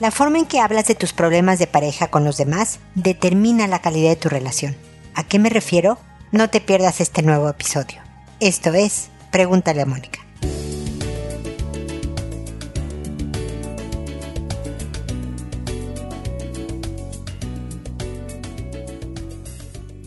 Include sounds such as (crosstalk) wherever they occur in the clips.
La forma en que hablas de tus problemas de pareja con los demás determina la calidad de tu relación. ¿A qué me refiero? No te pierdas este nuevo episodio. Esto es Pregúntale a Mónica.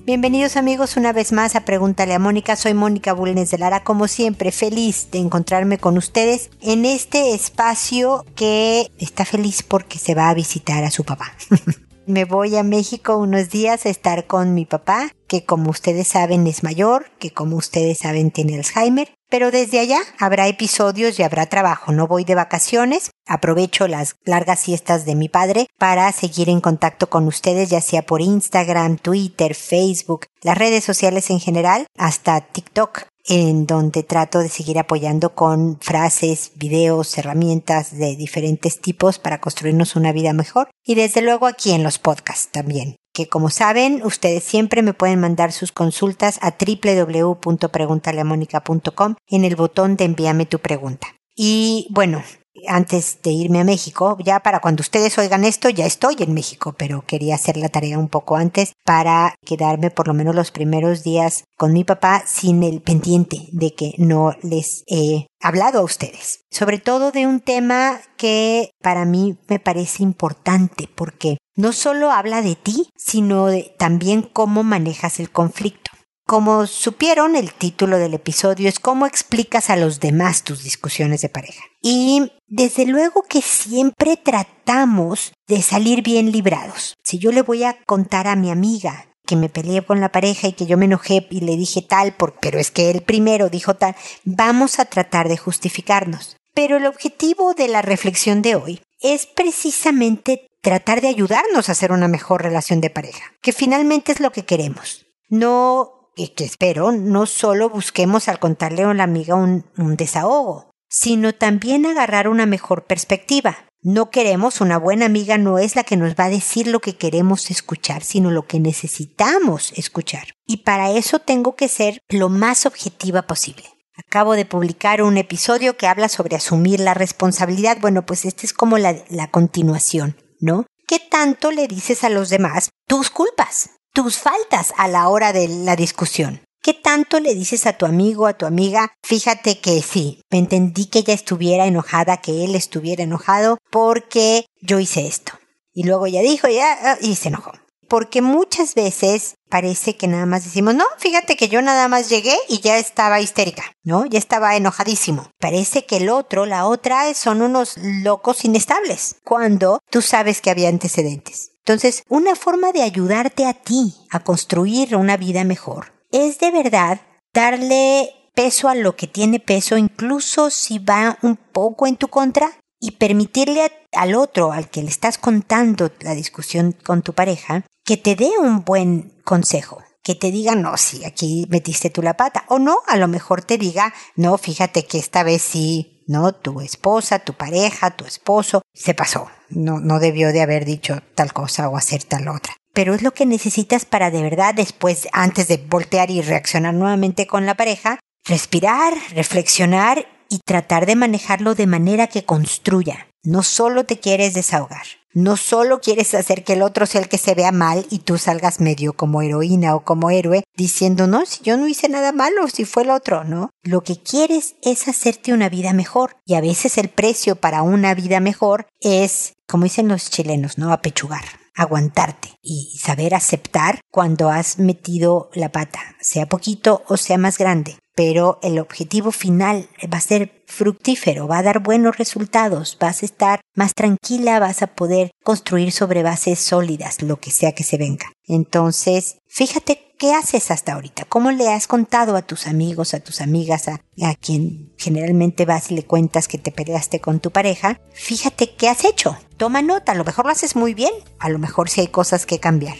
Bienvenidos amigos una vez más a Pregúntale a Mónica. Soy Mónica Bulnes de Lara, como siempre, feliz de encontrarme con ustedes en este espacio que está feliz porque se va a visitar a su papá. (laughs) Me voy a México unos días a estar con mi papá, que como ustedes saben es mayor, que como ustedes saben tiene Alzheimer, pero desde allá habrá episodios y habrá trabajo. No voy de vacaciones. Aprovecho las largas siestas de mi padre para seguir en contacto con ustedes, ya sea por Instagram, Twitter, Facebook, las redes sociales en general, hasta TikTok en donde trato de seguir apoyando con frases, videos, herramientas de diferentes tipos para construirnos una vida mejor y desde luego aquí en los podcasts también que como saben, ustedes siempre me pueden mandar sus consultas a www.preguntaleamónica.com en el botón de envíame tu pregunta. Y bueno, antes de irme a México, ya para cuando ustedes oigan esto, ya estoy en México, pero quería hacer la tarea un poco antes para quedarme por lo menos los primeros días con mi papá sin el pendiente de que no les he hablado a ustedes. Sobre todo de un tema que para mí me parece importante porque no solo habla de ti, sino también cómo manejas el conflicto. Como supieron, el título del episodio es cómo explicas a los demás tus discusiones de pareja. Y desde luego que siempre tratamos de salir bien librados. Si yo le voy a contar a mi amiga que me peleé con la pareja y que yo me enojé y le dije tal, por, pero es que él primero dijo tal, vamos a tratar de justificarnos. Pero el objetivo de la reflexión de hoy es precisamente tratar de ayudarnos a hacer una mejor relación de pareja, que finalmente es lo que queremos. No espero no solo busquemos al contarle a la amiga un, desahogo, sino también agarrar una mejor perspectiva. No queremos, una buena amiga no es la que nos va a decir lo que queremos escuchar, sino lo que necesitamos escuchar. Y para eso tengo que ser lo más objetiva posible. Acabo de publicar un episodio que habla sobre asumir la responsabilidad. Bueno, pues este es como la continuación, ¿no? ¿Qué tanto le dices a los demás tus culpas? tus faltas a la hora de la discusión. ¿Qué tanto le dices a tu amigo, a tu amiga? Fíjate que sí, me entendí que ella estuviera enojada, que él estuviera enojado porque yo hice esto. Y luego ya dijo, ya, ah, y se enojó. Porque muchas veces parece que nada más decimos, no, fíjate que yo nada más llegué y ya estaba histérica, ¿no? Ya estaba enojadísimo. Parece que el otro, la otra, son unos locos inestables, cuando tú sabes que había antecedentes. Entonces, una forma de ayudarte a ti a construir una vida mejor es de verdad darle peso a lo que tiene peso, incluso si va un poco en tu contra, y permitirle al otro, al que le estás contando la discusión con tu pareja, que te dé un buen consejo que te diga, no, sí, aquí metiste tú la pata. O no, a lo mejor te diga, no, fíjate que esta vez sí, no, tu esposa, tu pareja, tu esposo, se pasó. No, no debió de haber dicho tal cosa o hacer tal otra. Pero es lo que necesitas para de verdad después, antes de voltear y reaccionar nuevamente con la pareja, respirar, reflexionar y tratar de manejarlo de manera que construya. No solo te quieres desahogar. No solo quieres hacer que el otro sea el que se vea mal y tú salgas medio como heroína o como héroe diciendo, no, si yo no hice nada malo, si fue el otro, ¿no? Lo que quieres es hacerte una vida mejor y a veces el precio para una vida mejor es, como dicen los chilenos, ¿no? Apechugar aguantarte y saber aceptar cuando has metido la pata, sea poquito o sea más grande pero el objetivo final va a ser fructífero, va a dar buenos resultados, vas a estar más tranquila, vas a poder construir sobre bases sólidas lo que sea que se venga. Entonces, fíjate qué haces hasta ahorita, cómo le has contado a tus amigos, a tus amigas, a, a quien generalmente vas y le cuentas que te peleaste con tu pareja, fíjate qué has hecho, toma nota, a lo mejor lo haces muy bien, a lo mejor sí hay cosas que cambiar.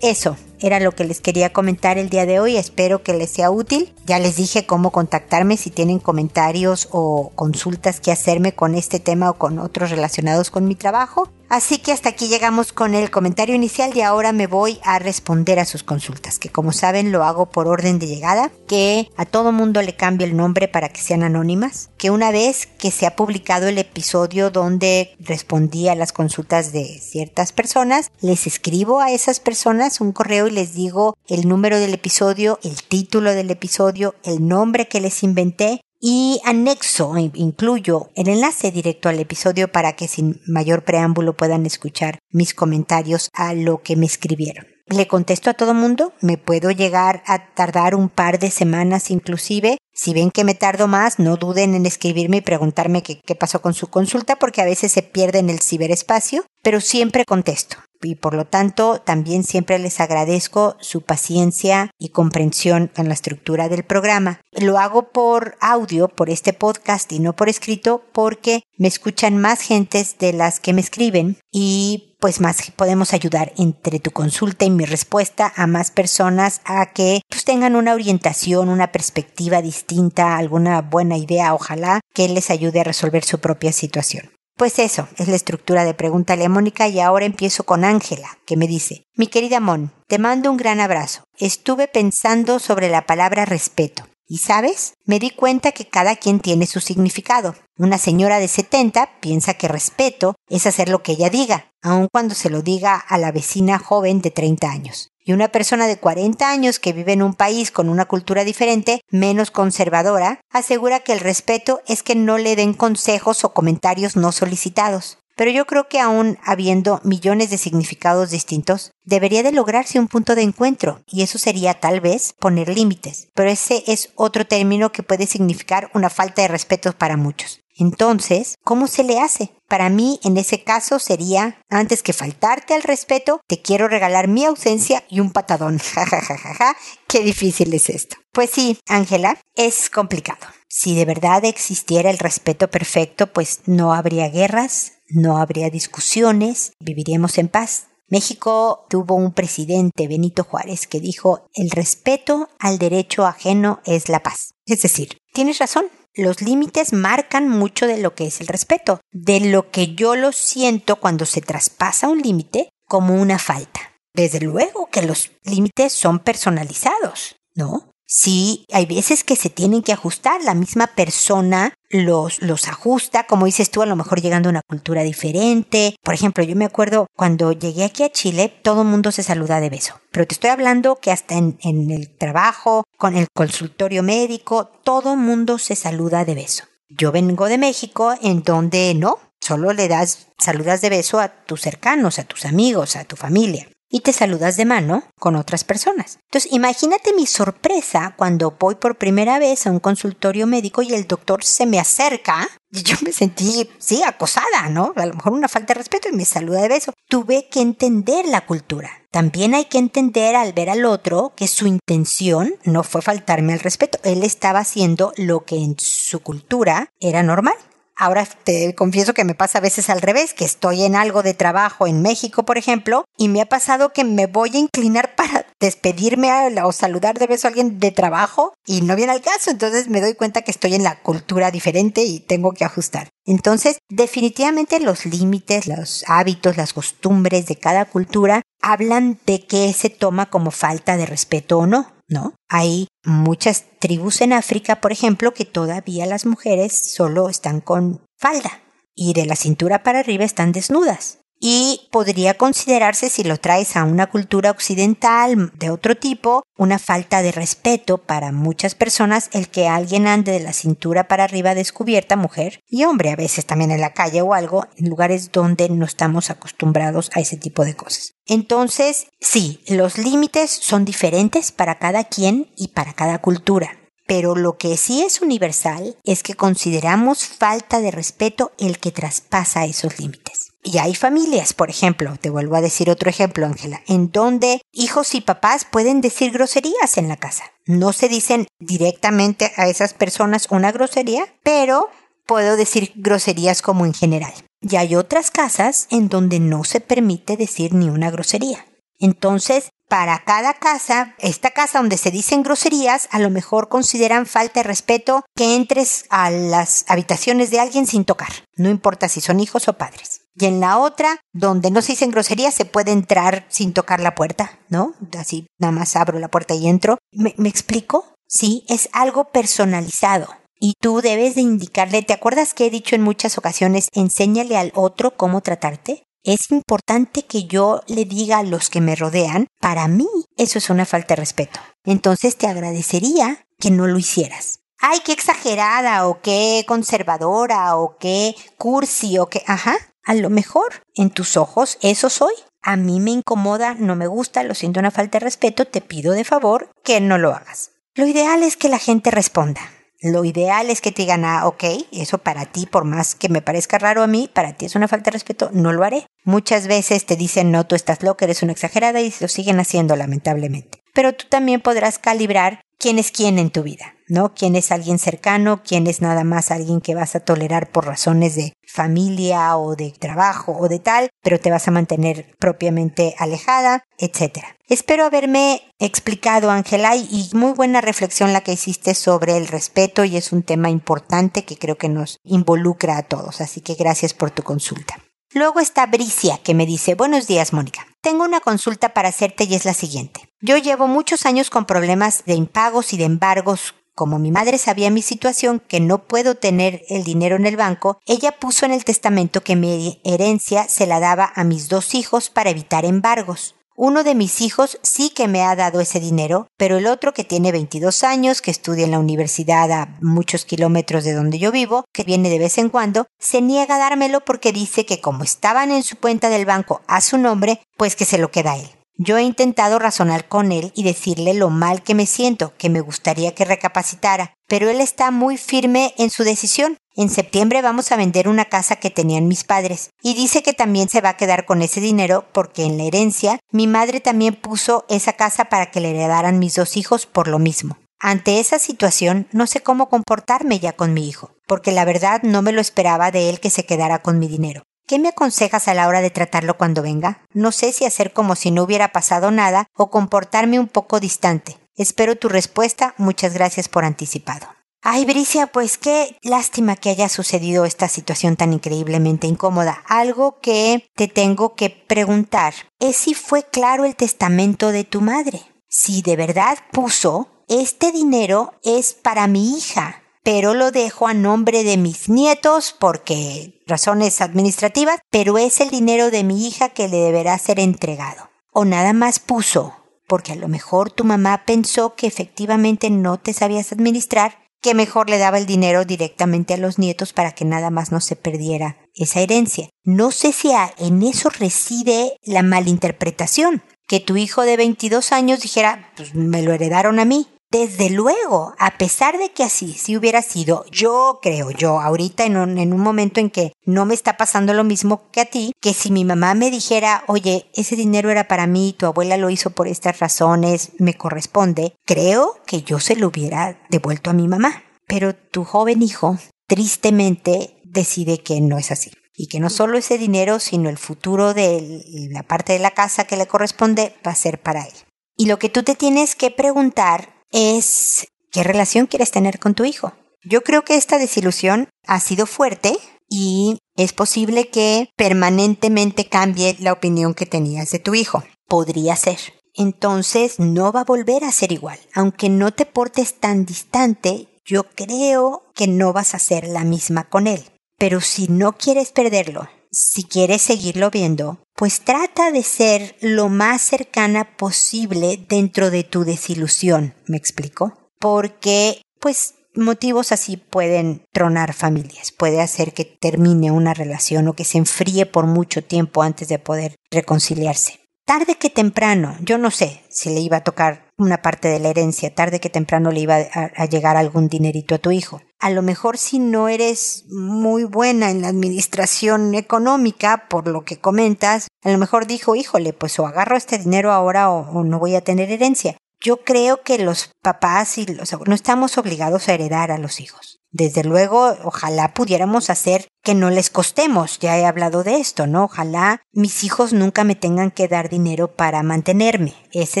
Eso, era lo que les quería comentar el día de hoy. Espero que les sea útil. Ya les dije cómo contactarme si tienen comentarios o consultas que hacerme con este tema o con otros relacionados con mi trabajo. Así que hasta aquí llegamos con el comentario inicial y ahora me voy a responder a sus consultas, que como saben lo hago por orden de llegada, que a todo mundo le cambio el nombre para que sean anónimas, que una vez que se ha publicado el episodio donde respondí a las consultas de ciertas personas, les escribo a esas personas un correo y les digo el número del episodio, el título del episodio, el nombre que les inventé y anexo, incluyo el enlace directo al episodio para que sin mayor preámbulo puedan escuchar mis comentarios a lo que me escribieron. Le contesto a todo mundo, me puedo llegar a tardar un par de semanas inclusive. Si ven que me tardo más, no duden en escribirme y preguntarme qué, qué pasó con su consulta porque a veces se pierde en el ciberespacio, pero siempre contesto y por lo tanto también siempre les agradezco su paciencia y comprensión en la estructura del programa. Lo hago por audio, por este podcast y no por escrito porque me escuchan más gentes de las que me escriben y pues más podemos ayudar entre tu consulta y mi respuesta a más personas a que pues tengan una orientación, una perspectiva distinta, alguna buena idea, ojalá que les ayude a resolver su propia situación. Pues eso, es la estructura de Pregúntale a y ahora empiezo con Ángela, que me dice, mi querida Mon, te mando un gran abrazo. Estuve pensando sobre la palabra respeto. Y sabes, me di cuenta que cada quien tiene su significado. Una señora de 70 piensa que respeto es hacer lo que ella diga, aun cuando se lo diga a la vecina joven de 30 años. Y una persona de 40 años que vive en un país con una cultura diferente, menos conservadora, asegura que el respeto es que no le den consejos o comentarios no solicitados. Pero yo creo que aún habiendo millones de significados distintos, debería de lograrse un punto de encuentro, y eso sería tal vez poner límites. Pero ese es otro término que puede significar una falta de respeto para muchos. Entonces, ¿cómo se le hace? Para mí, en ese caso, sería, antes que faltarte al respeto, te quiero regalar mi ausencia y un patadón. (laughs) Ja, Qué difícil es esto. Pues sí, Ángela, es complicado. Si de verdad existiera el respeto perfecto, pues no habría guerras, no habría discusiones, viviríamos en paz. México tuvo un presidente, Benito Juárez, que dijo, el respeto al derecho ajeno es la paz. Es decir, tienes razón, los límites marcan mucho de lo que es el respeto, de lo que yo lo siento cuando se traspasa un límite como una falta. Desde luego que los límites son personalizados, ¿no? Sí, hay veces que se tienen que ajustar, la misma persona los, los ajusta, como dices tú, a lo mejor llegando a una cultura diferente. Por ejemplo, yo me acuerdo cuando llegué aquí a Chile, todo el mundo se saluda de beso. Pero te estoy hablando que hasta en, en el trabajo, con el consultorio médico, todo el mundo se saluda de beso. Yo vengo de México en donde no, solo le das saludas de beso a tus cercanos, a tus amigos, a tu familia y te saludas de mano con otras personas. Entonces, imagínate mi sorpresa cuando voy por primera vez a un consultorio médico y el doctor se me acerca y yo me sentí, sí, acosada, ¿no? A lo mejor una falta de respeto y me saluda de beso. Tuve que entender la cultura. También hay que entender al ver al otro que su intención no fue faltarme al respeto. Él estaba haciendo lo que en su cultura era normal. Ahora te confieso que me pasa a veces al revés, que estoy en algo de trabajo en México, por ejemplo, y me ha pasado que me voy a inclinar (laughs) para despedirme o saludar de beso a alguien de trabajo y no viene al caso, entonces me doy cuenta que estoy en la cultura diferente y tengo que ajustar. Entonces, definitivamente los límites, los hábitos, las costumbres de cada cultura hablan de qué se toma como falta de respeto o no. ¿no? Hay muchas tribus en África, por ejemplo, que todavía las mujeres solo están con falda y de la cintura para arriba están desnudas y podría considerarse, si lo traes a una cultura occidental de otro tipo, una falta de respeto para muchas personas el que alguien ande de la cintura para arriba descubierta, mujer y hombre, a veces también en la calle o algo, en lugares donde no estamos acostumbrados a ese tipo de cosas. Entonces, sí, los límites son diferentes para cada quien y para cada cultura. Pero lo que sí es universal es que consideramos falta de respeto el que traspasa esos límites. Y hay familias, por ejemplo, te vuelvo a decir otro ejemplo, Ángela, en donde hijos y papás pueden decir groserías en la casa. No se dicen directamente a esas personas una grosería, pero puedo decir groserías como en general. Y hay otras casas en donde no se permite decir ni una grosería. Entonces, para cada casa, esta casa donde se dicen groserías, a lo mejor consideran falta de respeto que entres a las habitaciones de alguien sin tocar, no importa si son hijos o padres. Y en la otra, donde no se dicen groserías, se puede entrar sin tocar la puerta, ¿no? Así nada más abro la puerta y entro. ¿Me, me explico? Sí, es algo personalizado. Y tú debes de indicarle, ¿te acuerdas que he dicho en muchas ocasiones, enséñale al otro cómo tratarte? Es importante que yo le diga a los que me rodean, para mí eso es una falta de respeto. Entonces te agradecería que no lo hicieras. Ay, qué exagerada o qué conservadora o qué cursi o qué... Ajá, a lo mejor en tus ojos eso soy. A mí me incomoda, no me gusta, lo siento una falta de respeto, te pido de favor que no lo hagas. Lo ideal es que la gente responda. Lo ideal es que te digan, ah, ok, eso para ti, por más que me parezca raro a mí, para ti es una falta de respeto, no lo haré. Muchas veces te dicen, no, tú estás loca, eres una exagerada y lo siguen haciendo, lamentablemente. Pero tú también podrás calibrar quién es quién en tu vida, ¿no? Quién es alguien cercano, quién es nada más alguien que vas a tolerar por razones de familia o de trabajo o de tal, pero te vas a mantener propiamente alejada, etc. Espero haberme explicado, Ángela, y muy buena reflexión la que hiciste sobre el respeto y es un tema importante que creo que nos involucra a todos, así que gracias por tu consulta. Luego está Bricia, que me dice, buenos días, Mónica. Tengo una consulta para hacerte y es la siguiente. Yo llevo muchos años con problemas de impagos y de embargos. Como mi madre sabía mi situación, que no puedo tener el dinero en el banco, ella puso en el testamento que mi herencia se la daba a mis dos hijos para evitar embargos. Uno de mis hijos sí que me ha dado ese dinero, pero el otro que tiene 22 años, que estudia en la universidad a muchos kilómetros de donde yo vivo, que viene de vez en cuando, se niega a dármelo porque dice que como estaban en su cuenta del banco a su nombre, pues que se lo queda él. Yo he intentado razonar con él y decirle lo mal que me siento, que me gustaría que recapacitara, pero él está muy firme en su decisión. En septiembre vamos a vender una casa que tenían mis padres y dice que también se va a quedar con ese dinero porque en la herencia mi madre también puso esa casa para que le heredaran mis dos hijos por lo mismo. Ante esa situación no sé cómo comportarme ya con mi hijo, porque la verdad no me lo esperaba de él que se quedara con mi dinero. ¿Qué me aconsejas a la hora de tratarlo cuando venga? No sé si hacer como si no hubiera pasado nada o comportarme un poco distante. Espero tu respuesta. Muchas gracias por anticipado. Ay, Bricia, pues qué lástima que haya sucedido esta situación tan increíblemente incómoda. Algo que te tengo que preguntar es si fue claro el testamento de tu madre. Si de verdad puso, este dinero es para mi hija pero lo dejo a nombre de mis nietos porque razones administrativas, pero es el dinero de mi hija que le deberá ser entregado. O nada más puso, porque a lo mejor tu mamá pensó que efectivamente no te sabías administrar, que mejor le daba el dinero directamente a los nietos para que nada más no se perdiera esa herencia. No sé si en eso reside la malinterpretación, que tu hijo de 22 años dijera, pues me lo heredaron a mí, desde luego, a pesar de que así si hubiera sido, yo creo yo, ahorita en un, en un momento en que no me está pasando lo mismo que a ti, que si mi mamá me dijera, oye, ese dinero era para mí, tu abuela lo hizo por estas razones, me corresponde, creo que yo se lo hubiera devuelto a mi mamá. Pero tu joven hijo, tristemente, decide que no es así y que no solo ese dinero, sino el futuro de la parte de la casa que le corresponde va a ser para él. Y lo que tú te tienes que preguntar es qué relación quieres tener con tu hijo. Yo creo que esta desilusión ha sido fuerte y es posible que permanentemente cambie la opinión que tenías de tu hijo. Podría ser. Entonces no va a volver a ser igual. Aunque no te portes tan distante, yo creo que no vas a ser la misma con él. Pero si no quieres perderlo, si quieres seguirlo viendo, pues trata de ser lo más cercana posible dentro de tu desilusión, ¿me explico? Porque, pues, motivos así pueden tronar familias, puede hacer que termine una relación o que se enfríe por mucho tiempo antes de poder reconciliarse. Tarde que temprano, yo no sé si le iba a tocar una parte de la herencia, tarde que temprano le iba a, a llegar algún dinerito a tu hijo a lo mejor si no eres muy buena en la administración económica, por lo que comentas, a lo mejor dijo, híjole, pues o agarro este dinero ahora o, no voy a tener herencia. Yo creo que los papás y los no estamos obligados a heredar a los hijos. Desde luego, ojalá pudiéramos hacer que no les costemos, ya he hablado de esto, ¿no? Ojalá mis hijos nunca me tengan que dar dinero para mantenerme. Esa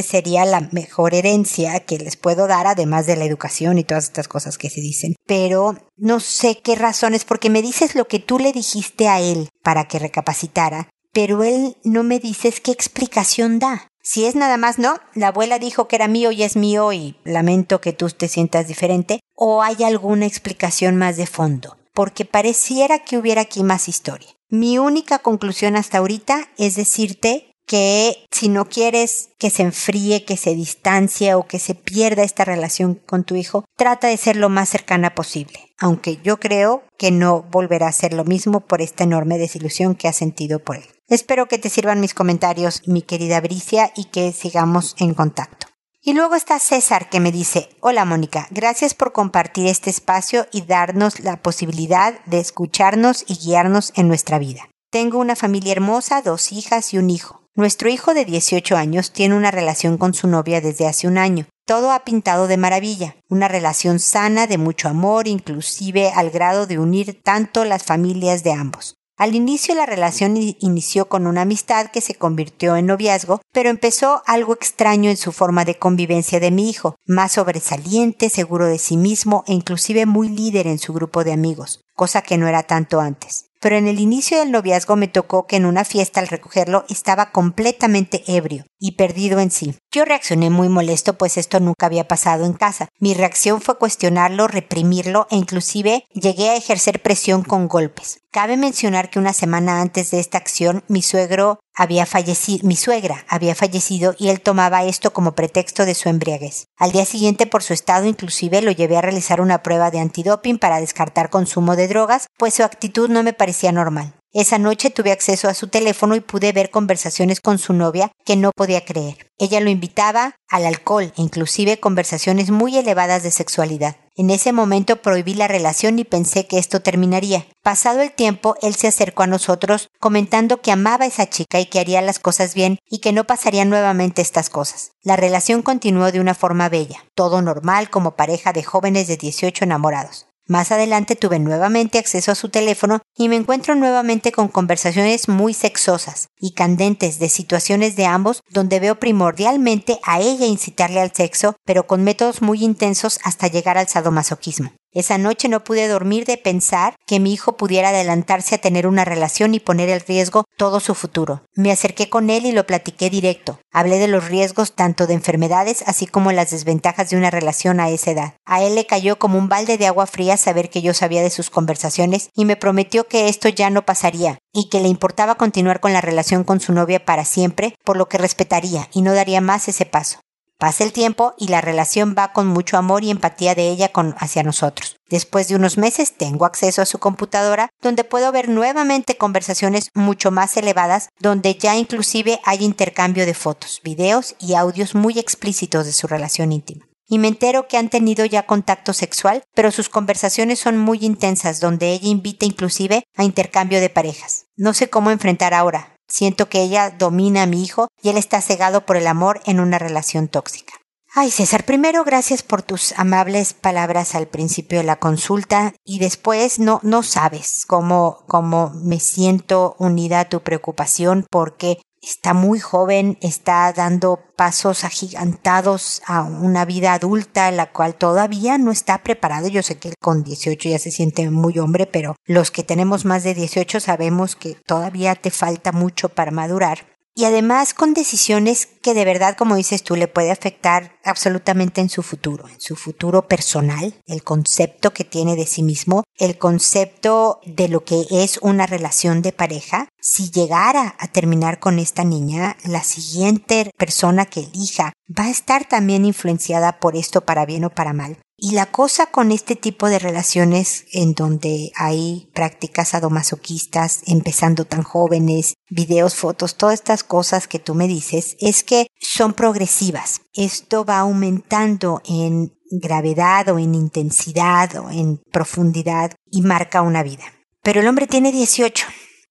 sería la mejor herencia que les puedo dar, además de la educación y todas estas cosas que se dicen. Pero no sé qué razones, porque me dices lo que tú le dijiste a él para que recapacitara, pero él no me dices qué explicación da. Si es nada más no, la abuela dijo que era mío y es mío y lamento que tú te sientas diferente, o hay alguna explicación más de fondo porque pareciera que hubiera aquí más historia. Mi única conclusión hasta ahorita es decirte que si no quieres que se enfríe, que se distancie o que se pierda esta relación con tu hijo, trata de ser lo más cercana posible, aunque yo creo que no volverá a ser lo mismo por esta enorme desilusión que has sentido por él. Espero que te sirvan mis comentarios, mi querida Bricia, y que sigamos en contacto. Y luego está César que me dice, hola Mónica, gracias por compartir este espacio y darnos la posibilidad de escucharnos y guiarnos en nuestra vida. Tengo una familia hermosa, dos hijas y un hijo. Nuestro hijo de 18 años tiene una relación con su novia desde hace un año. Todo ha pintado de maravilla, una relación sana de mucho amor, inclusive al grado de unir tanto las familias de ambos. Al inicio la relación inició con una amistad que se convirtió en noviazgo, pero empezó algo extraño en su forma de convivencia de mi hijo, más sobresaliente, seguro de sí mismo e inclusive muy líder en su grupo de amigos, cosa que no era tanto antes pero en el inicio del noviazgo me tocó que en una fiesta al recogerlo estaba completamente ebrio y perdido en sí. Yo reaccioné muy molesto pues esto nunca había pasado en casa. Mi reacción fue cuestionarlo, reprimirlo e inclusive llegué a ejercer presión con golpes. Cabe mencionar que una semana antes de esta acción mi suegro había fallecido, mi suegra había fallecido y él tomaba esto como pretexto de su embriaguez. Al día siguiente por su estado inclusive lo llevé a realizar una prueba de antidoping para descartar consumo de drogas, pues su actitud no me parecía normal. Esa noche tuve acceso a su teléfono y pude ver conversaciones con su novia que no podía creer. Ella lo invitaba al alcohol e inclusive conversaciones muy elevadas de sexualidad. En ese momento prohibí la relación y pensé que esto terminaría. Pasado el tiempo, él se acercó a nosotros comentando que amaba a esa chica y que haría las cosas bien y que no pasarían nuevamente estas cosas. La relación continuó de una forma bella, todo normal como pareja de jóvenes de 18 enamorados. Más adelante tuve nuevamente acceso a su teléfono y me encuentro nuevamente con conversaciones muy sexosas y candentes de situaciones de ambos donde veo primordialmente a ella incitarle al sexo, pero con métodos muy intensos hasta llegar al sadomasoquismo. Esa noche no pude dormir de pensar que mi hijo pudiera adelantarse a tener una relación y poner en riesgo todo su futuro. Me acerqué con él y lo platiqué directo. Hablé de los riesgos tanto de enfermedades así como las desventajas de una relación a esa edad. A él le cayó como un balde de agua fría saber que yo sabía de sus conversaciones y me prometió que esto ya no pasaría y que le importaba continuar con la relación con su novia para siempre, por lo que respetaría y no daría más ese paso. Pasa el tiempo y la relación va con mucho amor y empatía de ella con, hacia nosotros. Después de unos meses tengo acceso a su computadora donde puedo ver nuevamente conversaciones mucho más elevadas donde ya inclusive hay intercambio de fotos, videos y audios muy explícitos de su relación íntima. Y me entero que han tenido ya contacto sexual, pero sus conversaciones son muy intensas donde ella invita inclusive a intercambio de parejas. No sé cómo enfrentar ahora, Siento que ella domina a mi hijo y él está cegado por el amor en una relación tóxica. Ay, César, primero gracias por tus amables palabras al principio de la consulta y después no, no sabes cómo, cómo me siento unida a tu preocupación porque está muy joven, está dando pasos agigantados a una vida adulta, la cual todavía no está preparado. Yo sé que con 18 ya se siente muy hombre, pero los que tenemos más de 18 sabemos que todavía te falta mucho para madurar y además con decisiones que de verdad, como dices tú, le puede afectar absolutamente en su futuro, en su futuro personal, el concepto que tiene de sí mismo, el concepto de lo que es una relación de pareja. Si llegara a terminar con esta niña, la siguiente persona que elija va a estar también influenciada por esto para bien o para mal. Y la cosa con este tipo de relaciones en donde hay prácticas adomasoquistas, empezando tan jóvenes, videos, fotos, todas estas cosas que tú me dices, es que son progresivas. Esto va aumentando en gravedad o en intensidad o en profundidad y marca una vida. Pero el hombre tiene 18.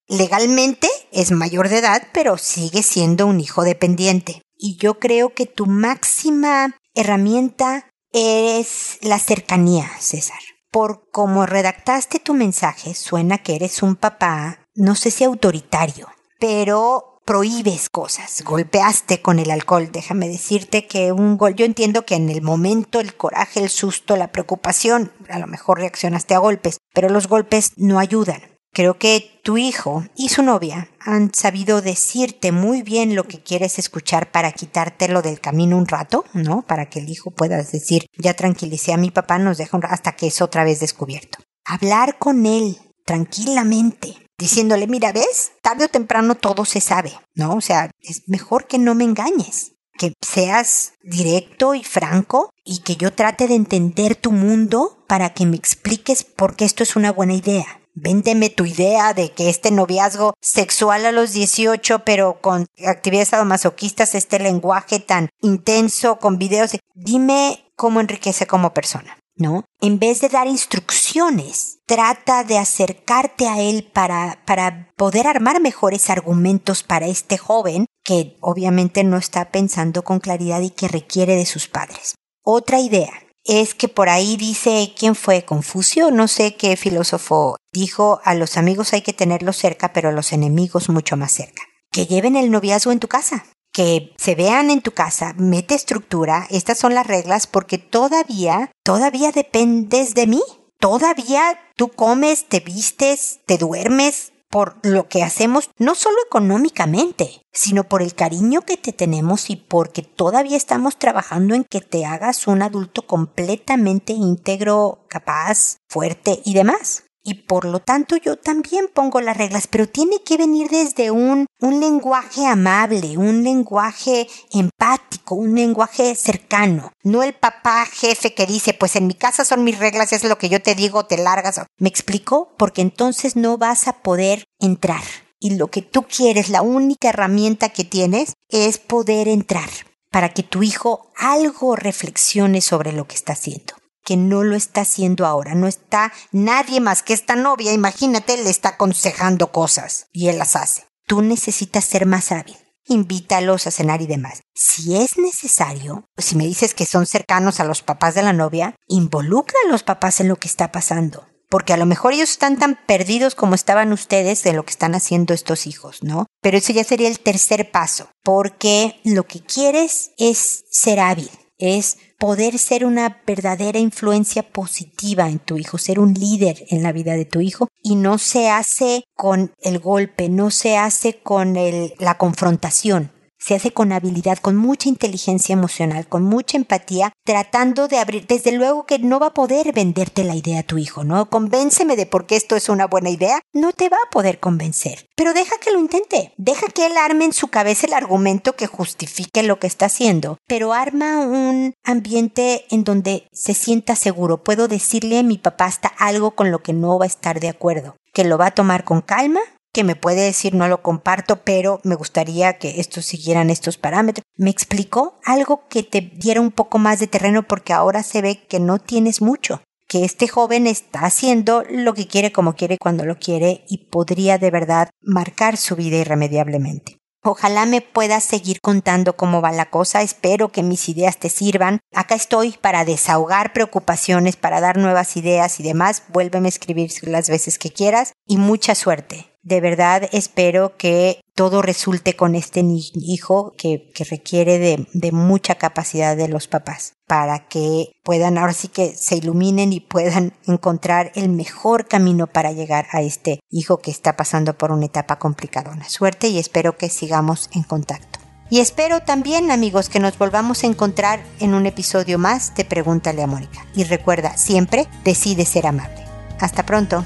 Legalmente es mayor de edad, pero sigue siendo un hijo dependiente. Y yo creo que tu máxima herramienta es la cercanía, César. por cómo redactaste tu mensaje, suena que eres un papá, no sé si autoritario, pero prohíbes cosas, golpeaste con el alcohol. Déjame decirte que un gol, yo entiendo que en el momento el coraje, el susto, la preocupación, a lo mejor reaccionaste a golpes, pero los golpes no ayudan. Creo que tu hijo y su novia han sabido decirte muy bien lo que quieres escuchar para quitártelo del camino un rato, ¿no? Para que el hijo pueda decir, ya tranquilicé a mi papá, nos deja un hasta que es otra vez descubierto. Hablar con él tranquilamente, diciéndole, mira, ves, tarde o temprano todo se sabe, ¿no? O sea, es mejor que no me engañes, que seas directo y franco y que yo trate de entender tu mundo para que me expliques por qué esto es una buena idea. Véndeme tu idea de que este noviazgo sexual a los 18, pero con actividades sadomasoquistas, este lenguaje tan intenso, con videos. Dime cómo enriquece como persona, ¿no? En vez de dar instrucciones, trata de acercarte a él para, para poder armar mejores argumentos para este joven que obviamente no está pensando con claridad y que requiere de sus padres. Otra idea, es que por ahí dice quién fue Confucio, no sé qué filósofo dijo a los amigos hay que tenerlos cerca, pero a los enemigos mucho más cerca. Que lleven el noviazgo en tu casa, que se vean en tu casa, mete estructura, estas son las reglas porque todavía, todavía dependes de mí. Todavía tú comes, te vistes, te duermes, por lo que hacemos, no solo económicamente, sino por el cariño que te tenemos y porque todavía estamos trabajando en que te hagas un adulto completamente íntegro, capaz, fuerte y demás y por lo tanto yo también pongo las reglas, pero tiene que venir desde un, un lenguaje amable, un lenguaje empático, un lenguaje cercano, no el papá jefe que dice, pues en mi casa son mis reglas, es lo que yo te digo, te largas. ¿Me explico? Porque entonces no vas a poder entrar. Y lo que tú quieres, la única herramienta que tienes es poder entrar para que tu hijo algo reflexione sobre lo que está haciendo que no lo está haciendo ahora. No está nadie más que esta novia, imagínate, le está aconsejando cosas y él las hace. Tú necesitas ser más hábil. Invítalos a cenar y demás. Si es necesario, si me dices que son cercanos a los papás de la novia, involucra a los papás en lo que está pasando. Porque a lo mejor ellos están tan perdidos como estaban ustedes de lo que están haciendo estos hijos, ¿no? Pero eso ya sería el tercer paso, porque lo que quieres es ser hábil, es poder ser una verdadera influencia positiva en tu hijo, ser un líder en la vida de tu hijo y no se hace con el golpe, no se hace con la confrontación, se hace con habilidad, con mucha inteligencia emocional, con mucha empatía, tratando de abrir, desde luego que no va a poder venderte la idea a tu hijo, ¿no? Convénceme de por qué esto es una buena idea, no te va a poder convencer, pero deja que lo intente, deja que él arme en su cabeza el argumento que justifique lo que está haciendo, pero arma un ambiente en donde se sienta seguro, puedo decirle a mi papá hasta algo con lo que no va a estar de acuerdo, que lo va a tomar con calma, que me puede decir no lo comparto, pero me gustaría que estos siguieran estos parámetros. ¿Me explicó? Algo que te diera un poco más de terreno porque ahora se ve que no tienes mucho que este joven está haciendo lo que quiere como quiere cuando lo quiere y podría de verdad marcar su vida irremediablemente. Ojalá me puedas seguir contando cómo va la cosa, espero que mis ideas te sirvan. Acá estoy para desahogar preocupaciones, para dar nuevas ideas y demás. Vuélveme a escribir las veces que quieras y mucha suerte. De verdad espero que todo resulte con este hijo que, requiere de, de, mucha capacidad de los papás para que puedan ahora sí que se iluminen y puedan encontrar el mejor camino para llegar a este hijo que está pasando por una etapa complicadona. Suerte y espero que sigamos en contacto. Y espero también, amigos, que nos volvamos a encontrar en un episodio más de Pregúntale a Mónica. Y recuerda, siempre decide ser amable. Hasta pronto.